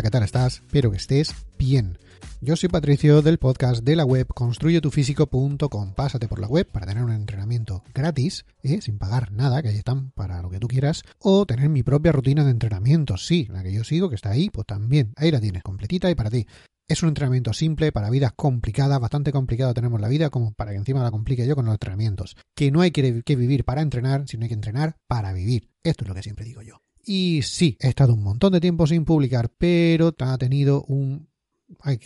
Hola, ¿qué tal estás? Espero que estés bien. Yo soy Patricio del podcast de la web construyetufísico.com. Pásate por la web para tener un entrenamiento gratis, ¿eh? sin pagar nada, que ahí están para lo que tú quieras, o tener mi propia rutina de entrenamiento, sí, la que yo sigo, que está ahí, pues también, ahí la tienes, completita y para ti. Es un entrenamiento simple para vidas complicadas, bastante complicado tenemos la vida como para que encima la complique yo con los entrenamientos. Que no hay que, que vivir para entrenar, sino hay que entrenar para vivir. Esto es lo que siempre digo yo. Y sí, he estado un montón de tiempo sin publicar, pero ha tenido un... Ay.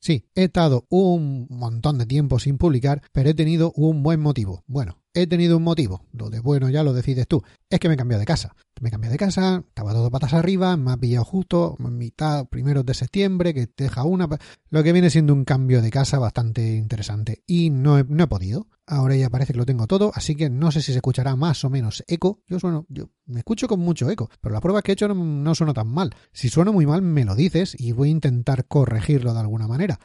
Sí, he estado un montón de tiempo sin publicar, pero he tenido un buen motivo. Bueno, he tenido un motivo. Lo de bueno ya lo decides tú. Es que me he cambiado de casa. Me he cambiado de casa, estaba todo patas arriba, me ha pillado justo mitad, primeros de septiembre, que te deja una. Lo que viene siendo un cambio de casa bastante interesante. Y no he, no he podido. Ahora ya parece que lo tengo todo, así que no sé si se escuchará más o menos eco. Yo sueno, yo me escucho con mucho eco, pero la prueba que he hecho no, no suena tan mal. Si suena muy mal, me lo dices y voy a intentar corregirlo de alguna manera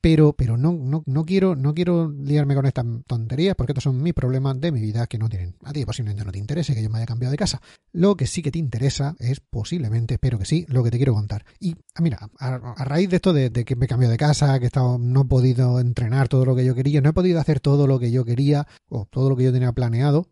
pero, pero no, no, no, quiero, no quiero liarme con estas tonterías porque estos son mis problemas de mi vida que no tienen. A ti posiblemente no te interese que yo me haya cambiado de casa. Lo que sí que te interesa es posiblemente, espero que sí, lo que te quiero contar. Y ah, mira, a, raíz de esto de, de, que me he cambiado de casa, que he estado, no he podido entrenar todo lo que yo quería, no he podido hacer todo lo que yo quería o todo lo que yo tenía planeado,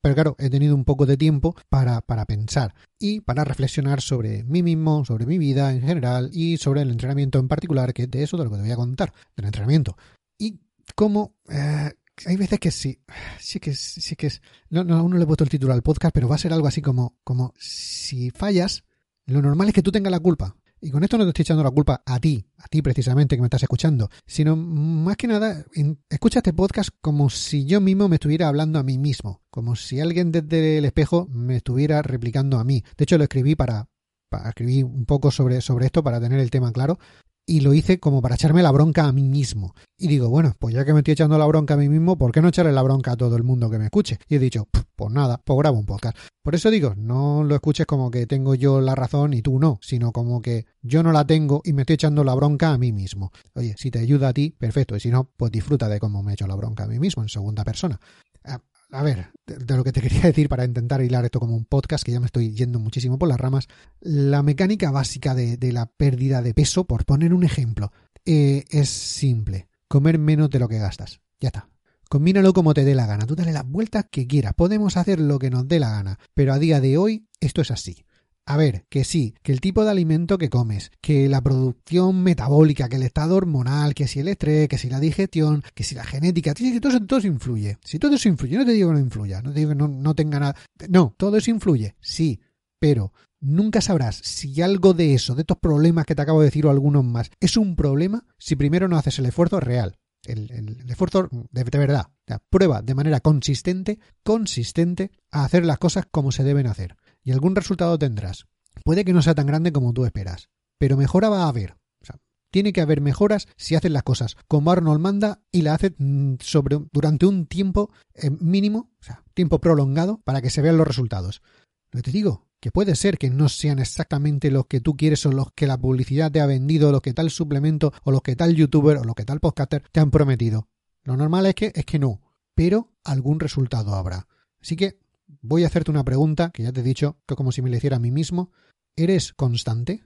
pero claro, he tenido un poco de tiempo para, para, pensar y para reflexionar sobre mí mismo, sobre mi vida en general y sobre el entrenamiento en particular, que es de eso de lo que te voy a contar, del entrenamiento. Y cómo... Eh, hay veces que sí, sí que sí que es, aún no le he puesto el título al podcast, pero va a ser algo así como, como si fallas, lo normal es que tú tengas la culpa. Y con esto no te estoy echando la culpa a ti, a ti precisamente que me estás escuchando, sino más que nada, escucha este podcast como si yo mismo me estuviera hablando a mí mismo, como si alguien desde el espejo me estuviera replicando a mí. De hecho, lo escribí para, para escribir un poco sobre, sobre esto para tener el tema claro, y lo hice como para echarme la bronca a mí mismo. Y digo, bueno, pues ya que me estoy echando la bronca a mí mismo, ¿por qué no echarle la bronca a todo el mundo que me escuche? Y he dicho, pues nada, pues grabo un podcast. Por eso digo, no lo escuches como que tengo yo la razón y tú no, sino como que yo no la tengo y me estoy echando la bronca a mí mismo. Oye, si te ayuda a ti, perfecto, y si no, pues disfruta de cómo me he hecho la bronca a mí mismo en segunda persona a ver, de, lo que te quería decir para intentar hilar esto como un podcast, que ya me estoy yendo muchísimo por las ramas, la mecánica básica de, la pérdida de peso, por poner un ejemplo, eh, es simple. Comer menos de lo que gastas. Ya está. Combínalo como te dé la gana. Tú dale las vueltas que quieras. Podemos hacer lo que nos dé la gana. Pero a día de hoy esto es así. A ver, que sí, que el tipo de alimento que comes, que la producción metabólica, que el estado hormonal, que si el estrés, que si la digestión, que si la genética, que todo, todo eso influye. Si todo eso influye, no te digo que no influya, no te digo que no, no tenga nada. No, todo eso influye, sí, pero nunca sabrás si algo de eso, de estos problemas que te acabo de decir o algunos más, es un problema si primero no haces el esfuerzo real. El esfuerzo de, de verdad. O sea, prueba de manera consistente, consistente, a hacer las cosas como se deben hacer y algún resultado tendrás. Puede que no sea tan grande como tú esperas, pero mejora va a haber. O sea, tiene que haber mejoras si haces las cosas como Arnold manda y la haces mm, sobre, durante un tiempo eh, mínimo, o sea, tiempo prolongado, para que se vean los resultados. Lo te digo, que puede ser que no sean exactamente los que tú quieres o los que la publicidad te ha vendido, los que tal suplemento o los que tal youtuber o los que tal podcaster te han prometido. Lo normal es que es que no, pero algún resultado habrá. Así que voy a hacerte una pregunta que ya te he dicho que como si me la hiciera a mí mismo. ¿Eres constante?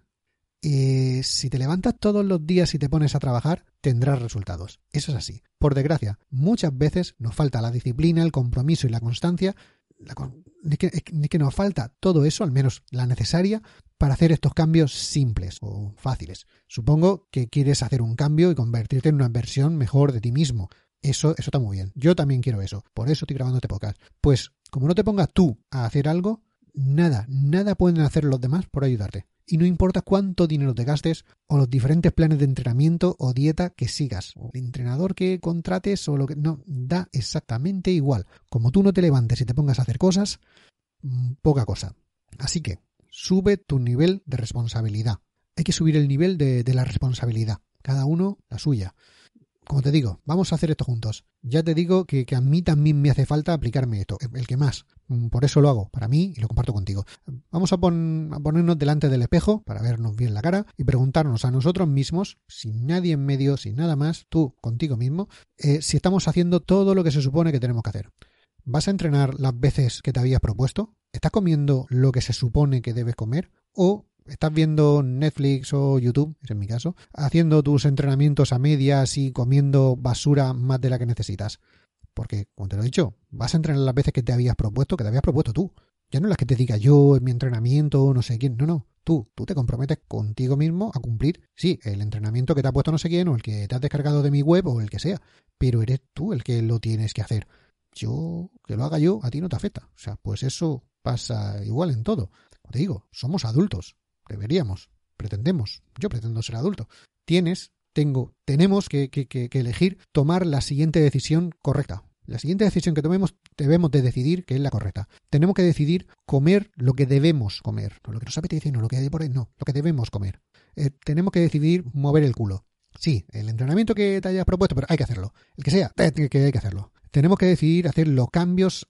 Eh, si te levantas todos los días y te pones a trabajar, tendrás resultados. Eso es así. Por desgracia, muchas veces nos falta la disciplina, el compromiso y la constancia. La ni, que, ni que nos falta todo eso, al menos la necesaria, para hacer estos cambios simples o fáciles. Supongo que quieres hacer un cambio y convertirte en una versión mejor de ti mismo. Eso, eso está muy bien. Yo también quiero eso. Por eso estoy grabando este podcast. Pues, como no te pongas tú a hacer algo, nada, nada pueden hacer los demás por ayudarte. Y no importa cuánto dinero te gastes o los diferentes planes de entrenamiento o dieta que sigas, o el entrenador que contrates o lo que no, da exactamente igual. Como tú no te levantes y te pongas a hacer cosas, mm, poca cosa. Así que sube tu nivel de responsabilidad. Hay que subir el nivel de, de la responsabilidad. Cada uno la suya como te digo, vamos a hacer esto juntos. Ya te digo que, a mí también me hace falta aplicarme esto, el que más. Mm, por eso lo hago, para mí, y lo comparto contigo. Vamos a, ponernos delante del espejo para vernos bien la cara y preguntarnos a nosotros mismos, sin nadie en medio, sin nada más, tú contigo mismo, eh, si estamos haciendo todo lo que se supone que tenemos que hacer. ¿Vas a entrenar las veces que te habías propuesto? ¿Estás comiendo lo que se supone que debes comer? ¿O estás viendo Netflix o YouTube, es en mi caso, haciendo tus entrenamientos a medias y comiendo basura más de la que necesitas. Porque, como te lo he dicho, vas a entrenar las veces que te habías propuesto, que te habías propuesto tú. Ya no las que te diga yo en mi entrenamiento, no sé quién. No, no. Tú, tú te comprometes contigo mismo a cumplir, sí, el entrenamiento que te ha puesto no sé quién, o el que te has descargado de mi web, o el que sea. Pero eres tú el que lo tienes que hacer. Yo, que lo haga yo, a ti no te afecta. O sea, pues eso pasa igual en todo. Como te digo, somos adultos. Deberíamos, pretendemos, yo pretendo ser adulto. Tienes, tengo, tenemos que, elegir tomar la siguiente decisión correcta. La siguiente decisión que tomemos debemos de decidir que es la correcta. Tenemos que decidir comer lo que debemos comer. No lo que nos apetece, no lo que hay por ahí, no, lo que debemos comer. Eh, tenemos que decidir mover el culo. Sí, el entrenamiento que te hayas propuesto, pero hay que hacerlo. El que sea, que hay que hacerlo. Tenemos que decidir hacer los cambios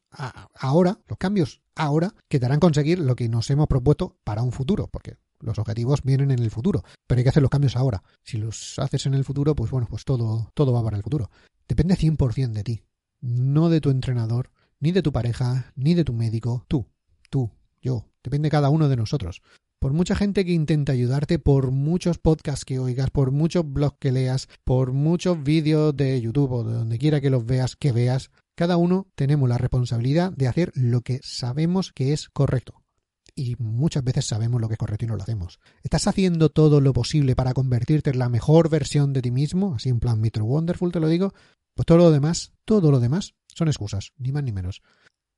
ahora, los cambios ahora que te harán conseguir lo que nos hemos propuesto para un futuro, porque los objetivos vienen en el futuro, pero hay que hacer los cambios ahora. Si los haces en el futuro, pues bueno, pues todo, todo va para el futuro. Depende 100% de ti, no de tu entrenador, ni de tu pareja, ni de tu médico. Tú, tú, yo. Depende cada uno de nosotros. Por mucha gente que intenta ayudarte, por muchos podcasts que oigas, por muchos blogs que leas, por muchos vídeos de YouTube o de donde quiera que los veas, que veas, cada uno tenemos la responsabilidad de hacer lo que sabemos que es correcto y muchas veces sabemos lo que es correcto y no lo hacemos. ¿Estás haciendo todo lo posible para convertirte en la mejor versión de ti mismo? Así en plan Mr. Wonderful te lo digo. Pues todo lo demás, todo lo demás son excusas, ni más ni menos.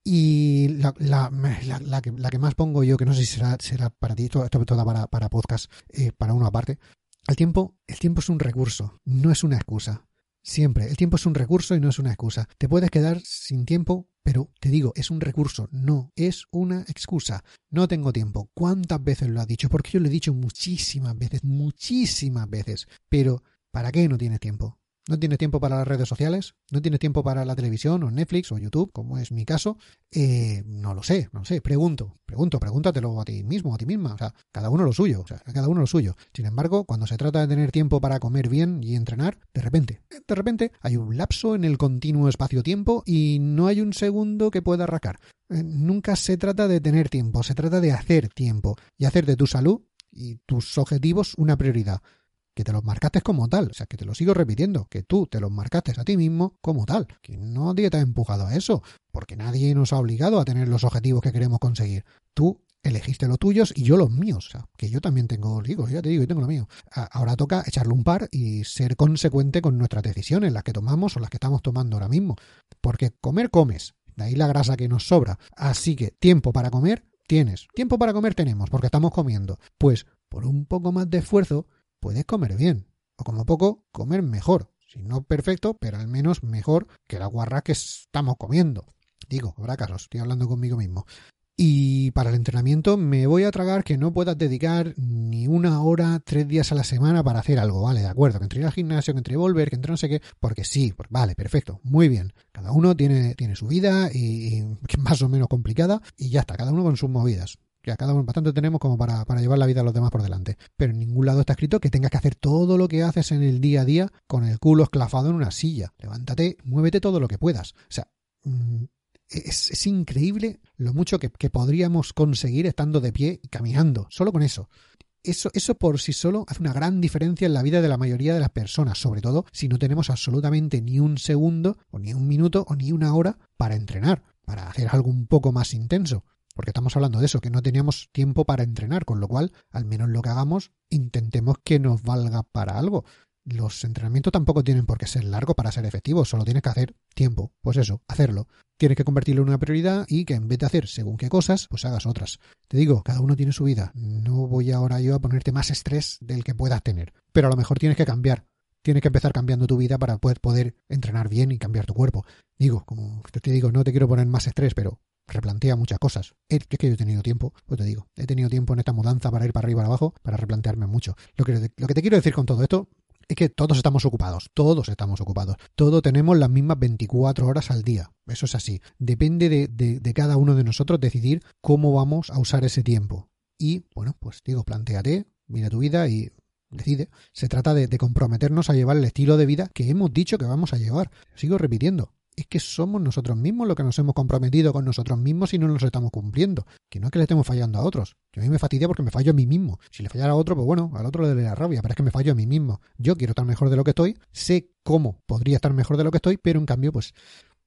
Y la, la, la, que, la que, más pongo yo, que no sé si será, será para ti, esto, toda para, para podcast, eh, para uno aparte. El tiempo, el tiempo es un recurso, no es una excusa. Siempre, el tiempo es un recurso y no es una excusa. Te puedes quedar sin tiempo, pero te digo, es un recurso, no es una excusa. No tengo tiempo. ¿Cuántas veces lo has dicho? Porque yo lo he dicho muchísimas veces, muchísimas veces. Pero, ¿para qué no tienes tiempo? No tienes tiempo para las redes sociales, no tienes tiempo para la televisión o Netflix o YouTube, como es mi caso, eh, no lo sé, no lo sé, pregunto, pregunto, pregúntatelo a ti mismo, a ti misma, o sea, cada uno lo suyo, o sea, cada uno lo suyo. Sin embargo, cuando se trata de tener tiempo para comer bien y entrenar, de repente, de repente hay un lapso en el continuo espacio-tiempo y no hay un segundo que pueda arrancar. Eh, nunca se trata de tener tiempo, se trata de hacer tiempo y hacer de tu salud y tus objetivos una prioridad que te los marcaste como tal, o sea, que te lo sigo repitiendo, que tú te los marcaste a ti mismo como tal, que nadie te ha empujado a eso, porque nadie nos ha obligado a tener los objetivos que queremos conseguir. Tú elegiste los tuyos y yo los míos, o sea, que yo también tengo, digo, ya te digo, yo tengo lo mío. Ahora toca echarle un par y ser consecuente con nuestras decisiones, las que tomamos o las que estamos tomando ahora mismo, porque comer comes, de ahí la grasa que nos sobra, así que tiempo para comer tienes, tiempo para comer tenemos, porque estamos comiendo, pues por un poco más de esfuerzo puedes comer bien, o como poco, comer mejor. Si no perfecto, pero al menos mejor que la guarra que estamos comiendo. Digo, habrá casos, estoy hablando conmigo mismo. Y para el entrenamiento me voy a tragar que no puedas dedicar ni una hora, tres días a la semana para hacer algo, ¿vale? De acuerdo, que entre ir al gimnasio, que entre volver, que entre no sé qué, porque sí, pues vale, perfecto, muy bien. Cada uno tiene, tiene su vida y, y más o menos complicada y ya está, cada uno con sus movidas que a cada uno bastante tenemos como para, para, llevar la vida a los demás por delante. Pero en ningún lado está escrito que tengas que hacer todo lo que haces en el día a día con el culo esclafado en una silla. Levántate, muévete todo lo que puedas. O sea, mm, es, increíble lo mucho que, que, podríamos conseguir estando de pie y caminando, solo con eso. Eso, eso por sí solo hace una gran diferencia en la vida de la mayoría de las personas, sobre todo si no tenemos absolutamente ni un segundo, o ni un minuto, o ni una hora para entrenar, para hacer algo un poco más intenso. Porque estamos hablando de eso, que no teníamos tiempo para entrenar, con lo cual, al menos lo que hagamos, intentemos que nos valga para algo. Los entrenamientos tampoco tienen por qué ser largos para ser efectivos, solo tienes que hacer tiempo. Pues eso, hacerlo. Tienes que convertirlo en una prioridad y que en vez de hacer según qué cosas, pues hagas otras. Te digo, cada uno tiene su vida. No voy ahora yo a ponerte más estrés del que puedas tener. Pero a lo mejor tienes que cambiar. Tienes que empezar cambiando tu vida para poder, poder entrenar bien y cambiar tu cuerpo. Digo, como te digo, no te quiero poner más estrés, pero replantea muchas cosas. Es que yo he tenido tiempo, pues te digo, he tenido tiempo en esta mudanza para ir para arriba y para abajo, para replantearme mucho. Lo que, lo que te quiero decir con todo esto es que todos estamos ocupados, todos estamos ocupados, todos tenemos las mismas 24 horas al día, eso es así. Depende de, de, cada uno de nosotros decidir cómo vamos a usar ese tiempo. Y bueno, pues digo, planteate, mira tu vida y decide. Se trata de, de comprometernos a llevar el estilo de vida que hemos dicho que vamos a llevar. Sigo repitiendo, es que somos nosotros mismos los que nos hemos comprometido con nosotros mismos y no nos estamos cumpliendo. Que no es que le estemos fallando a otros. Que a mí me fastidia porque me fallo a mí mismo. Si le fallara a otro, pues bueno, al otro le daría rabia, pero es que me fallo a mí mismo. Yo quiero estar mejor de lo que estoy, sé cómo podría estar mejor de lo que estoy, pero en cambio, pues,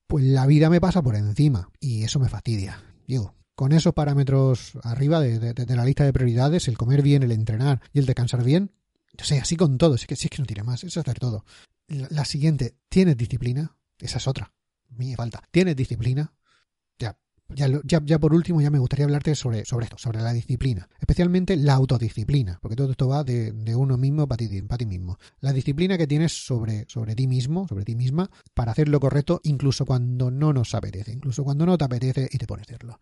pues la vida me pasa por encima y eso me fastidia. Digo, con esos parámetros arriba de, la lista de prioridades, el comer bien, el entrenar y el descansar bien, yo sé, así con todo, sí que, sí que no tiene más, es hacer todo. la siguiente, ¿tienes disciplina? Esa es otra. Me falta. ¿Tienes disciplina? Ya, ya, ya, ya, por último, ya me gustaría hablarte sobre, sobre esto, sobre la disciplina. Especialmente la autodisciplina, porque todo esto va de, de uno mismo para ti, para ti, mismo. La disciplina que tienes sobre, sobre ti mismo, sobre ti misma, para hacer lo correcto, incluso cuando no nos apetece, incluso cuando no te apetece y te pones a hacerlo.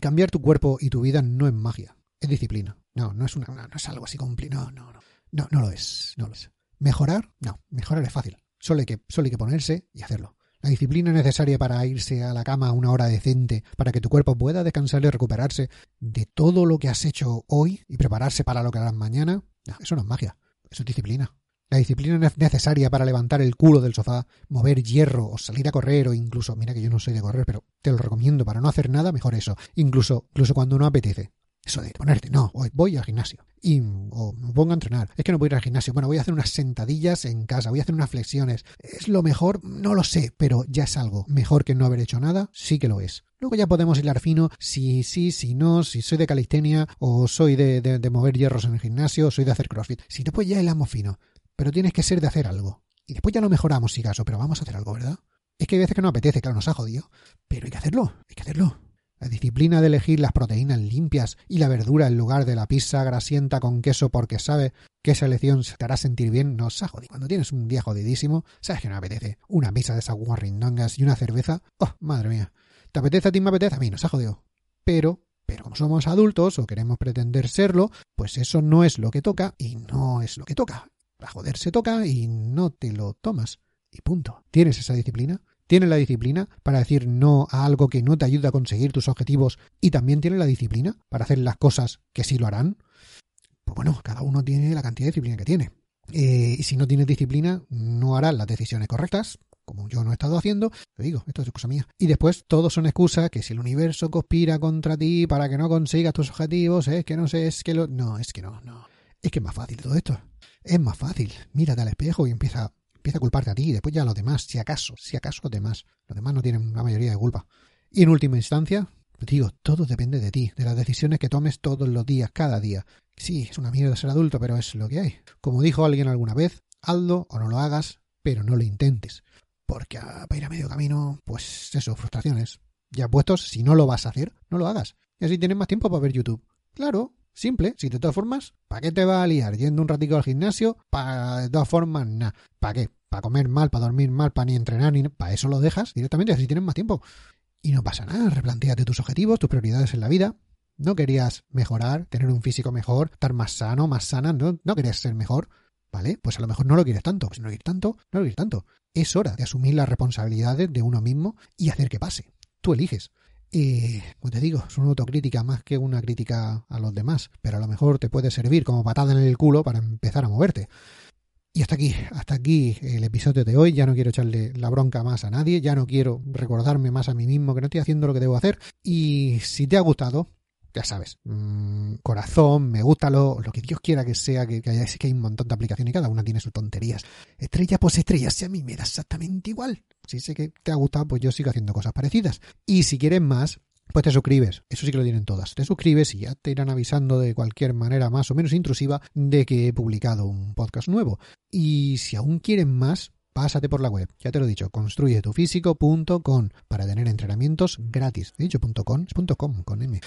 Cambiar tu cuerpo y tu vida no es magia, es disciplina. No, no es, una, no, es algo así complicado. No, no, no. No, no lo es. No lo es. Mejorar, no. Mejorar es fácil. Solo hay que, solo hay que ponerse y hacerlo. La disciplina necesaria para irse a la cama a una hora decente, para que tu cuerpo pueda descansar y recuperarse de todo lo que has hecho hoy y prepararse para lo que harás mañana, eso no es magia, eso es disciplina. La disciplina es necesaria para levantar el culo del sofá, mover hierro o salir a correr o incluso, mira que yo no soy de correr, pero te lo recomiendo para no hacer nada, mejor eso, incluso, incluso cuando no apetece. Eso de ponerte, no, hoy voy al gimnasio y o me pongo a entrenar. Es que no voy a ir al gimnasio. Bueno, voy a hacer unas sentadillas en casa, voy a hacer unas flexiones. ¿Es lo mejor? No lo sé, pero ya es algo. Mejor que no haber hecho nada, sí que lo es. Luego ya podemos hilar fino si sí, si no, si soy de calistenia o soy de, de, mover hierros en el gimnasio o soy de hacer crossfit. Si después ya hilamos fino, pero tienes que ser de hacer algo. Y después ya lo mejoramos, si caso, pero vamos a hacer algo, ¿verdad? Es que hay veces que no apetece, claro, nos ha jodido. Pero hay que hacerlo, hay que hacerlo. La disciplina de elegir las proteínas limpias y la verdura en lugar de la pizza grasienta con queso porque sabe que esa elección te hará sentir bien, no ha jodido. Cuando tienes un día jodidísimo, sabes que no apetece. Una pizza de esas guarrindongas y una cerveza. ¡Oh, madre mía! ¿Te apetece a ti, me apetece a mí? Nos ha jodido. Pero, pero como somos adultos o queremos pretender serlo, pues eso no es lo que toca y no es lo que toca. A joder se toca y no te lo tomas. Y punto. ¿Tienes esa disciplina? Tiene la disciplina para decir no a algo que no te ayuda a conseguir tus objetivos y también tiene la disciplina para hacer las cosas que sí lo harán, pues bueno, cada uno tiene la cantidad de disciplina que tiene. Eh, y si no tienes disciplina, no harás las decisiones correctas, como yo no he estado haciendo, te digo, esto es cosa mía. Y después todos son excusas que si el universo conspira contra ti para que no consigas tus objetivos, es que no sé, es que lo... No, es que no, no. Es que es más fácil todo esto. Es más fácil. Mírate al espejo y empieza empieza a culparte a ti y después ya a los demás, si acaso, si acaso los demás. Los demás no tienen la mayoría de culpa. Y en última instancia, digo, todo depende de ti, de las decisiones que tomes todos los días, cada día. Sí, es una mierda ser adulto, pero es lo que hay. Como dijo alguien alguna vez, hazlo o no lo hagas, pero no lo intentes. Porque a, ir a medio camino, pues eso, frustraciones. Ya puestos, si no lo vas a hacer, no lo hagas. Y así tienes más tiempo para ver YouTube. Claro, Simple, si de todas formas, ¿para qué te va a liar yendo un ratico al gimnasio? Para de todas formas, nada. ¿Para qué? ¿Para comer mal, para dormir mal, para ni entrenar, ni para eso lo dejas directamente, así tienes más tiempo. Y no pasa nada, replanteate tus objetivos, tus prioridades en la vida. No querías mejorar, tener un físico mejor, estar más sano, más sana, no, no querías ser mejor, ¿vale? Pues a lo mejor no lo quieres tanto. Si no lo quieres tanto, no lo quieres tanto. Es hora de asumir las responsabilidades de uno mismo y hacer que pase. Tú eliges. Y, como te digo, es una autocrítica más que una crítica a los demás, pero a lo mejor te puede servir como patada en el culo para empezar a moverte. Y hasta aquí, hasta aquí el episodio de hoy. Ya no quiero echarle la bronca más a nadie, ya no quiero recordarme más a mí mismo que no estoy haciendo lo que debo hacer. Y si te ha gustado, ya sabes, mmm, corazón, me gusta lo, lo, que Dios quiera que sea, que, que, haya, que hay un montón de aplicaciones y cada una tiene sus tonterías. Estrella pues estrella, si a mí me da exactamente igual. Si sé que te ha gustado, pues yo sigo haciendo cosas parecidas. Y si quieres más, pues te suscribes. Eso sí que lo tienen todas. Te suscribes y ya te irán avisando de cualquier manera más o menos intrusiva de que he publicado un podcast nuevo. Y si aún quieren más, pásate por la web, ya te lo he dicho, construyetufísico.com para tener entrenamientos gratis. He dicho .com, .com con M.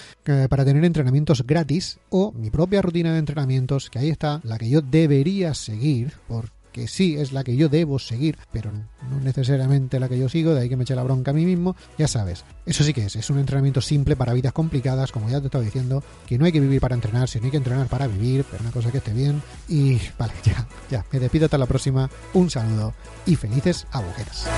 para tener entrenamientos gratis o mi propia rutina de entrenamientos, que ahí está, la que yo debería seguir por que sí es la que yo debo seguir, pero no necesariamente la que yo sigo, de ahí que me eche la bronca a mí mismo, ya sabes. Eso sí que es, es un entrenamiento simple para vidas complicadas, como ya te estaba diciendo, que no hay que vivir para entrenar, sino hay que entrenar para vivir, pero una cosa que esté bien. Y vale, ya, ya, me despido hasta la próxima, un saludo y felices agujetas.